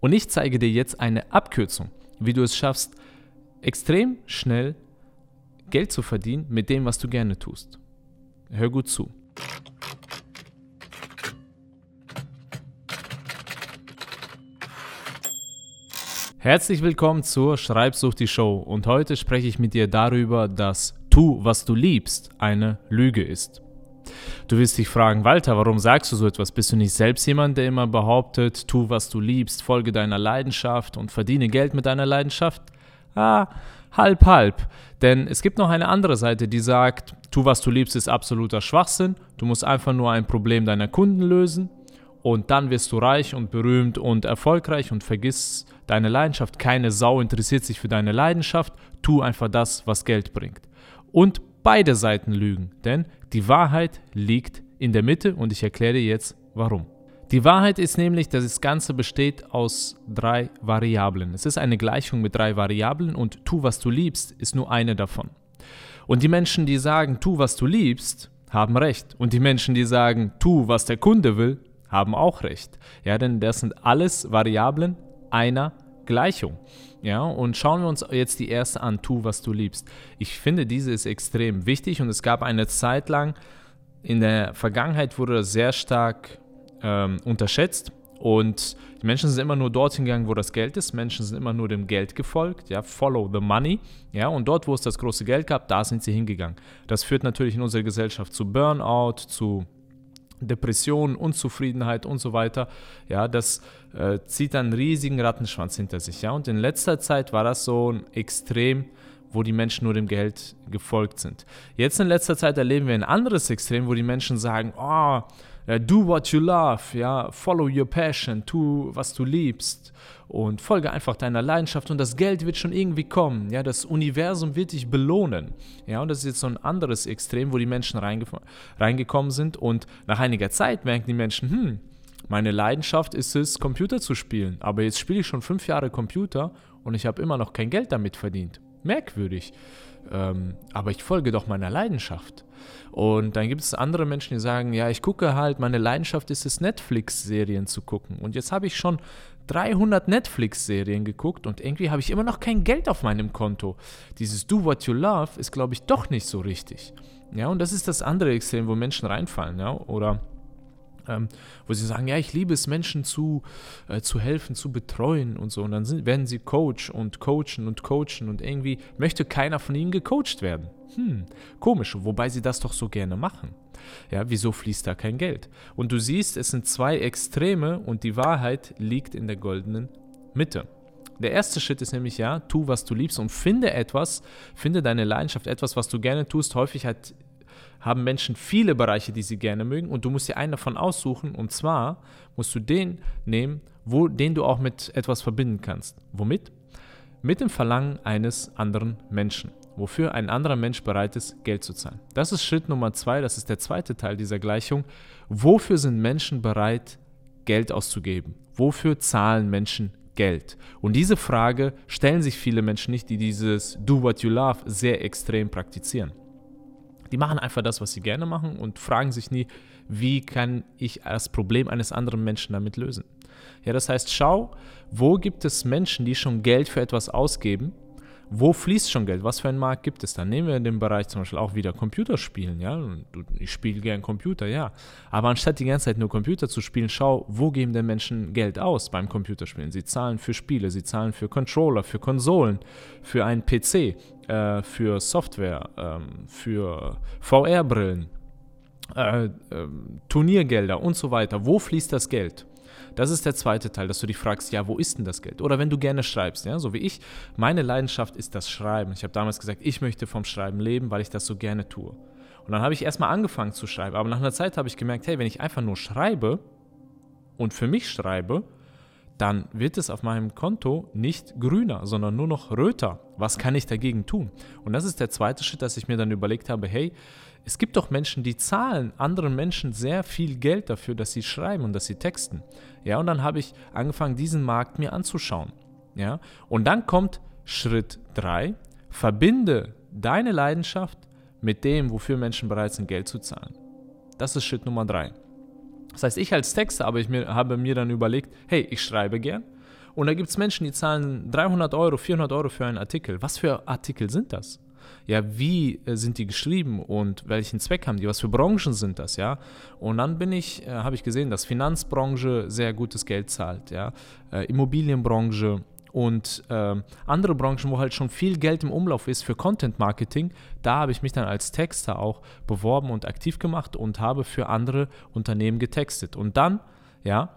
Und ich zeige dir jetzt eine Abkürzung, wie du es schaffst, extrem schnell Geld zu verdienen mit dem, was du gerne tust. Hör gut zu. Herzlich willkommen zur Schreibsucht die Show und heute spreche ich mit dir darüber, dass tu, was du liebst, eine Lüge ist. Du wirst dich fragen, Walter, warum sagst du so etwas? Bist du nicht selbst jemand, der immer behauptet, tu, was du liebst, folge deiner Leidenschaft und verdiene Geld mit deiner Leidenschaft? Ah, halb, halb. Denn es gibt noch eine andere Seite, die sagt, tu, was du liebst, ist absoluter Schwachsinn. Du musst einfach nur ein Problem deiner Kunden lösen und dann wirst du reich und berühmt und erfolgreich und vergiss deine Leidenschaft. Keine Sau interessiert sich für deine Leidenschaft. Tu einfach das, was Geld bringt. Und beide Seiten lügen, denn die Wahrheit liegt in der Mitte und ich erkläre jetzt warum. Die Wahrheit ist nämlich, dass das Ganze besteht aus drei Variablen. Es ist eine Gleichung mit drei Variablen und tu, was du liebst, ist nur eine davon. Und die Menschen, die sagen, tu, was du liebst, haben recht. Und die Menschen, die sagen, tu, was der Kunde will, haben auch recht. Ja, denn das sind alles Variablen einer Gleichung. Ja, und schauen wir uns jetzt die erste an, tu, was du liebst. Ich finde, diese ist extrem wichtig und es gab eine Zeit lang, in der Vergangenheit wurde das sehr stark ähm, unterschätzt und die Menschen sind immer nur dorthin gegangen, wo das Geld ist. Menschen sind immer nur dem Geld gefolgt, ja, follow the money, ja, und dort, wo es das große Geld gab, da sind sie hingegangen. Das führt natürlich in unserer Gesellschaft zu Burnout, zu Depression, Unzufriedenheit und so weiter. Ja, das äh, zieht einen riesigen Rattenschwanz hinter sich. Ja, und in letzter Zeit war das so ein Extrem, wo die Menschen nur dem Geld gefolgt sind. Jetzt in letzter Zeit erleben wir ein anderes Extrem, wo die Menschen sagen, oh, do what you love, ja, follow your passion, tu, was du liebst und folge einfach deiner Leidenschaft und das Geld wird schon irgendwie kommen, ja, das Universum wird dich belohnen, ja, und das ist jetzt so ein anderes Extrem, wo die Menschen reingekommen sind und nach einiger Zeit merken die Menschen, hm, meine Leidenschaft ist es, Computer zu spielen, aber jetzt spiele ich schon fünf Jahre Computer und ich habe immer noch kein Geld damit verdient. Merkwürdig. Ähm, aber ich folge doch meiner Leidenschaft. Und dann gibt es andere Menschen, die sagen, ja, ich gucke halt, meine Leidenschaft ist es, Netflix-Serien zu gucken. Und jetzt habe ich schon 300 Netflix-Serien geguckt und irgendwie habe ich immer noch kein Geld auf meinem Konto. Dieses Do What You Love ist, glaube ich, doch nicht so richtig. Ja, und das ist das andere Extrem, wo Menschen reinfallen, ja, oder ähm, wo sie sagen, ja, ich liebe es, Menschen zu, äh, zu helfen, zu betreuen und so. Und dann sind, werden sie Coach und coachen und coachen und irgendwie möchte keiner von ihnen gecoacht werden. Hm, komisch, wobei sie das doch so gerne machen. Ja, wieso fließt da kein Geld? Und du siehst, es sind zwei Extreme und die Wahrheit liegt in der goldenen Mitte. Der erste Schritt ist nämlich, ja, tu, was du liebst und finde etwas, finde deine Leidenschaft, etwas, was du gerne tust. Häufig hat haben Menschen viele Bereiche, die sie gerne mögen und du musst dir einen davon aussuchen und zwar musst du den nehmen, wo, den du auch mit etwas verbinden kannst. Womit? Mit dem Verlangen eines anderen Menschen, wofür ein anderer Mensch bereit ist, Geld zu zahlen. Das ist Schritt Nummer zwei, das ist der zweite Teil dieser Gleichung. Wofür sind Menschen bereit, Geld auszugeben? Wofür zahlen Menschen Geld? Und diese Frage stellen sich viele Menschen nicht, die dieses Do What You Love sehr extrem praktizieren. Die machen einfach das, was sie gerne machen und fragen sich nie, wie kann ich das Problem eines anderen Menschen damit lösen. Ja, das heißt, schau, wo gibt es Menschen, die schon Geld für etwas ausgeben wo fließt schon Geld? Was für einen Markt gibt es da? Nehmen wir in dem Bereich zum Beispiel auch wieder Computerspielen, ja. Ich spiele gern Computer, ja. Aber anstatt die ganze Zeit nur Computer zu spielen, schau, wo geben denn Menschen Geld aus beim Computerspielen? Sie zahlen für Spiele, sie zahlen für Controller, für Konsolen, für einen PC, äh, für Software, ähm, für VR-Brillen, äh, äh, Turniergelder und so weiter. Wo fließt das Geld? Das ist der zweite Teil, dass du dich fragst, ja, wo ist denn das Geld? Oder wenn du gerne schreibst, ja, so wie ich, meine Leidenschaft ist das Schreiben. Ich habe damals gesagt, ich möchte vom Schreiben leben, weil ich das so gerne tue. Und dann habe ich erstmal angefangen zu schreiben, aber nach einer Zeit habe ich gemerkt, hey, wenn ich einfach nur schreibe und für mich schreibe, dann wird es auf meinem Konto nicht grüner, sondern nur noch röter. Was kann ich dagegen tun? Und das ist der zweite Schritt, dass ich mir dann überlegt habe, hey, es gibt doch Menschen, die zahlen anderen Menschen sehr viel Geld dafür, dass sie schreiben und dass sie texten. Ja, und dann habe ich angefangen, diesen Markt mir anzuschauen. Ja, und dann kommt Schritt 3, verbinde deine Leidenschaft mit dem, wofür Menschen bereit sind, Geld zu zahlen. Das ist Schritt Nummer 3. Das heißt, ich als Texter habe, ich mir, habe mir dann überlegt, hey, ich schreibe gern Und da gibt es Menschen, die zahlen 300 Euro, 400 Euro für einen Artikel. Was für Artikel sind das? Ja, wie äh, sind die geschrieben und welchen Zweck haben die? Was für Branchen sind das? Ja, und dann bin ich, äh, habe ich gesehen, dass Finanzbranche sehr gutes Geld zahlt. Ja, äh, Immobilienbranche und äh, andere Branchen, wo halt schon viel Geld im Umlauf ist für Content Marketing, da habe ich mich dann als Texter auch beworben und aktiv gemacht und habe für andere Unternehmen getextet. Und dann, ja,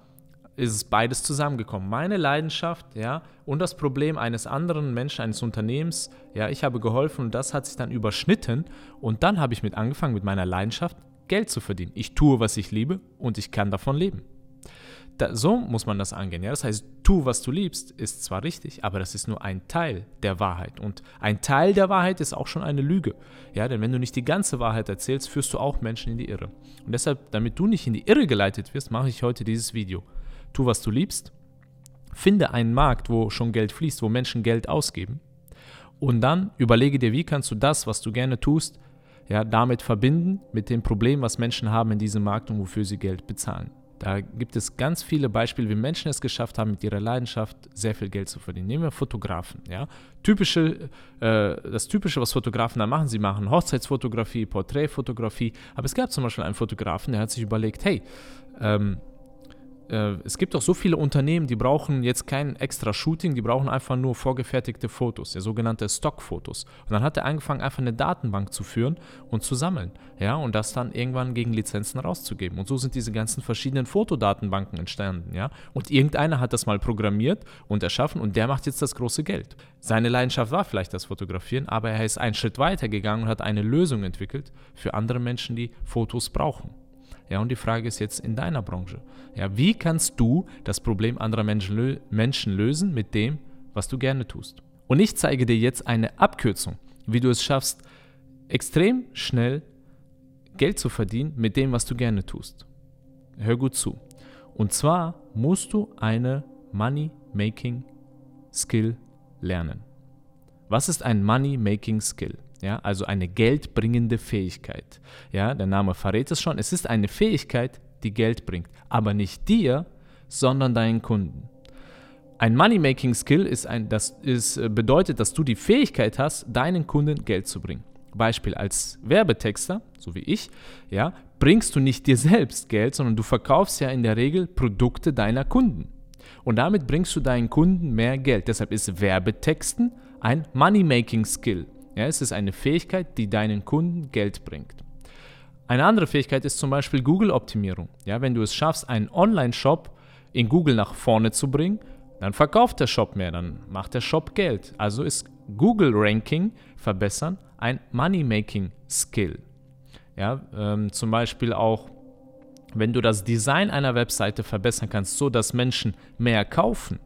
ist es beides zusammengekommen. Meine Leidenschaft, ja, und das Problem eines anderen Menschen, eines Unternehmens, ja, ich habe geholfen und das hat sich dann überschnitten und dann habe ich mit angefangen, mit meiner Leidenschaft Geld zu verdienen. Ich tue, was ich liebe und ich kann davon leben. Da, so muss man das angehen. Ja? Das heißt, tu, was du liebst, ist zwar richtig, aber das ist nur ein Teil der Wahrheit. Und ein Teil der Wahrheit ist auch schon eine Lüge. Ja, denn wenn du nicht die ganze Wahrheit erzählst, führst du auch Menschen in die Irre. Und deshalb, damit du nicht in die Irre geleitet wirst, mache ich heute dieses Video. Tu, was du liebst. Finde einen Markt, wo schon Geld fließt, wo Menschen Geld ausgeben. Und dann überlege dir, wie kannst du das, was du gerne tust, ja, damit verbinden mit dem Problem, was Menschen haben in diesem Markt und wofür sie Geld bezahlen. Da gibt es ganz viele Beispiele, wie Menschen es geschafft haben, mit ihrer Leidenschaft sehr viel Geld zu verdienen. Nehmen wir Fotografen. Ja? Typische, äh, das Typische, was Fotografen da machen, sie machen Hochzeitsfotografie, Porträtfotografie. Aber es gab zum Beispiel einen Fotografen, der hat sich überlegt, hey, ähm, äh, es gibt auch so viele Unternehmen, die brauchen jetzt kein extra Shooting, die brauchen einfach nur vorgefertigte Fotos, ja, sogenannte Stockfotos. Und dann hat er angefangen, einfach eine Datenbank zu führen und zu sammeln, ja, und das dann irgendwann gegen Lizenzen rauszugeben. Und so sind diese ganzen verschiedenen Fotodatenbanken entstanden, ja. Und irgendeiner hat das mal programmiert und erschaffen und der macht jetzt das große Geld. Seine Leidenschaft war vielleicht das Fotografieren, aber er ist einen Schritt weiter gegangen und hat eine Lösung entwickelt für andere Menschen, die Fotos brauchen. Ja, und die Frage ist jetzt in deiner Branche. Ja, wie kannst du das Problem anderer Menschen, lö Menschen lösen mit dem, was du gerne tust? Und ich zeige dir jetzt eine Abkürzung, wie du es schaffst, extrem schnell Geld zu verdienen mit dem, was du gerne tust. Hör gut zu. Und zwar musst du eine Money-Making Skill lernen. Was ist ein Money-Making Skill? Ja, also eine geldbringende Fähigkeit. Ja, der Name verrät es schon, es ist eine Fähigkeit, die Geld bringt, aber nicht dir, sondern deinen Kunden. Ein Money-Making-Skill ist ein, das ist, äh, bedeutet, dass du die Fähigkeit hast, deinen Kunden Geld zu bringen. Beispiel als Werbetexter, so wie ich, ja, bringst du nicht dir selbst Geld, sondern du verkaufst ja in der Regel Produkte deiner Kunden. Und damit bringst du deinen Kunden mehr Geld. Deshalb ist Werbetexten ein Money-Making-Skill. Ja, es ist eine Fähigkeit, die deinen Kunden Geld bringt. Eine andere Fähigkeit ist zum Beispiel Google-Optimierung. Ja, wenn du es schaffst, einen Online-Shop in Google nach vorne zu bringen, dann verkauft der Shop mehr, dann macht der Shop Geld. Also ist Google-Ranking verbessern ein Money-Making-Skill. Ja, ähm, zum Beispiel auch, wenn du das Design einer Webseite verbessern kannst, so dass Menschen mehr kaufen,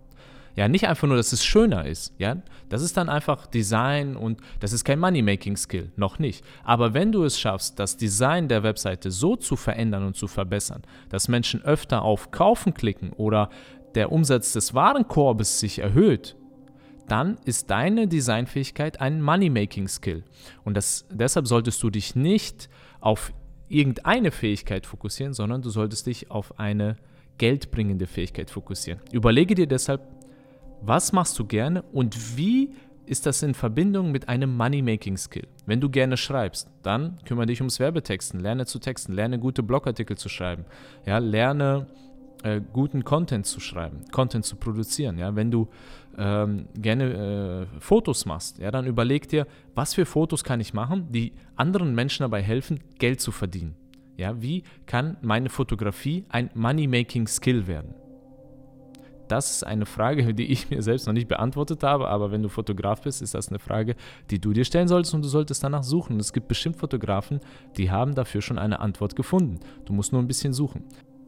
ja, nicht einfach nur, dass es schöner ist. Ja, das ist dann einfach Design und das ist kein Money-Making-Skill, noch nicht. Aber wenn du es schaffst, das Design der Webseite so zu verändern und zu verbessern, dass Menschen öfter auf Kaufen klicken oder der Umsatz des Warenkorbes sich erhöht, dann ist deine Designfähigkeit ein Money-Making-Skill. Und das, deshalb solltest du dich nicht auf irgendeine Fähigkeit fokussieren, sondern du solltest dich auf eine geldbringende Fähigkeit fokussieren. Überlege dir deshalb was machst du gerne und wie ist das in Verbindung mit einem Money-Making-Skill? Wenn du gerne schreibst, dann kümmere dich ums Werbetexten, lerne zu texten, lerne gute Blogartikel zu schreiben, ja, lerne äh, guten Content zu schreiben, Content zu produzieren. Ja, wenn du ähm, gerne äh, Fotos machst, ja, dann überleg dir, was für Fotos kann ich machen, die anderen Menschen dabei helfen, Geld zu verdienen. Ja, wie kann meine Fotografie ein Money-Making-Skill werden? Das ist eine Frage, die ich mir selbst noch nicht beantwortet habe, aber wenn du Fotograf bist, ist das eine Frage, die du dir stellen solltest und du solltest danach suchen. Es gibt bestimmt Fotografen, die haben dafür schon eine Antwort gefunden. Du musst nur ein bisschen suchen.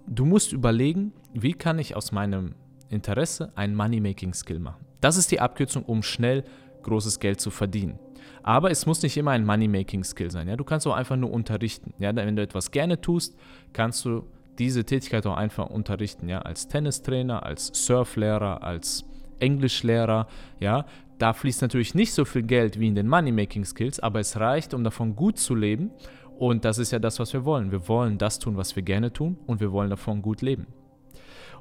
Du musst überlegen, wie kann ich aus meinem Interesse ein Money-Making-Skill machen. Das ist die Abkürzung, um schnell großes Geld zu verdienen. Aber es muss nicht immer ein Money-Making-Skill sein. Ja? Du kannst auch einfach nur unterrichten. Ja? Wenn du etwas gerne tust, kannst du diese Tätigkeit auch einfach unterrichten, ja, als Tennistrainer, als Surflehrer, als Englischlehrer, ja, da fließt natürlich nicht so viel Geld wie in den Money-Making Skills, aber es reicht, um davon gut zu leben. Und das ist ja das, was wir wollen. Wir wollen das tun, was wir gerne tun und wir wollen davon gut leben.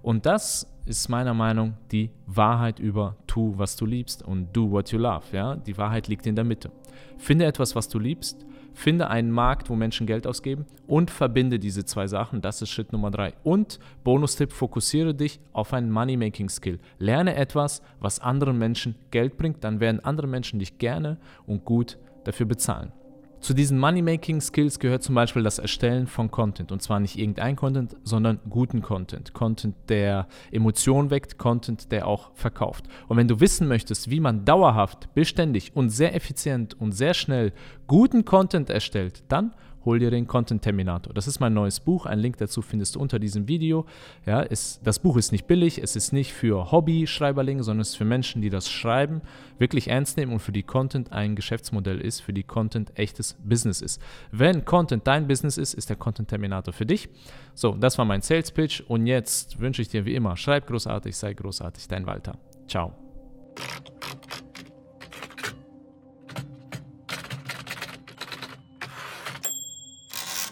Und das ist meiner Meinung nach die Wahrheit über tu, was du liebst und do what you love. Ja? Die Wahrheit liegt in der Mitte. Finde etwas, was du liebst, finde einen Markt, wo Menschen Geld ausgeben und verbinde diese zwei Sachen. Das ist Schritt Nummer drei. Und Bonustipp, fokussiere dich auf einen Money-Making-Skill. Lerne etwas, was anderen Menschen Geld bringt, dann werden andere Menschen dich gerne und gut dafür bezahlen. Zu diesen Money-Making-Skills gehört zum Beispiel das Erstellen von Content. Und zwar nicht irgendein Content, sondern guten Content. Content, der Emotionen weckt, Content, der auch verkauft. Und wenn du wissen möchtest, wie man dauerhaft, beständig und sehr effizient und sehr schnell guten Content erstellt, dann hol dir den Content Terminator. Das ist mein neues Buch. Ein Link dazu findest du unter diesem Video. Ja, es, das Buch ist nicht billig, es ist nicht für Hobby-Schreiberlinge, sondern es ist für Menschen, die das Schreiben wirklich ernst nehmen und für die Content ein Geschäftsmodell ist, für die Content echtes Business ist. Wenn Content dein Business ist, ist der Content Terminator für dich. So, das war mein Sales Pitch und jetzt wünsche ich dir wie immer, schreib großartig, sei großartig, dein Walter. Ciao.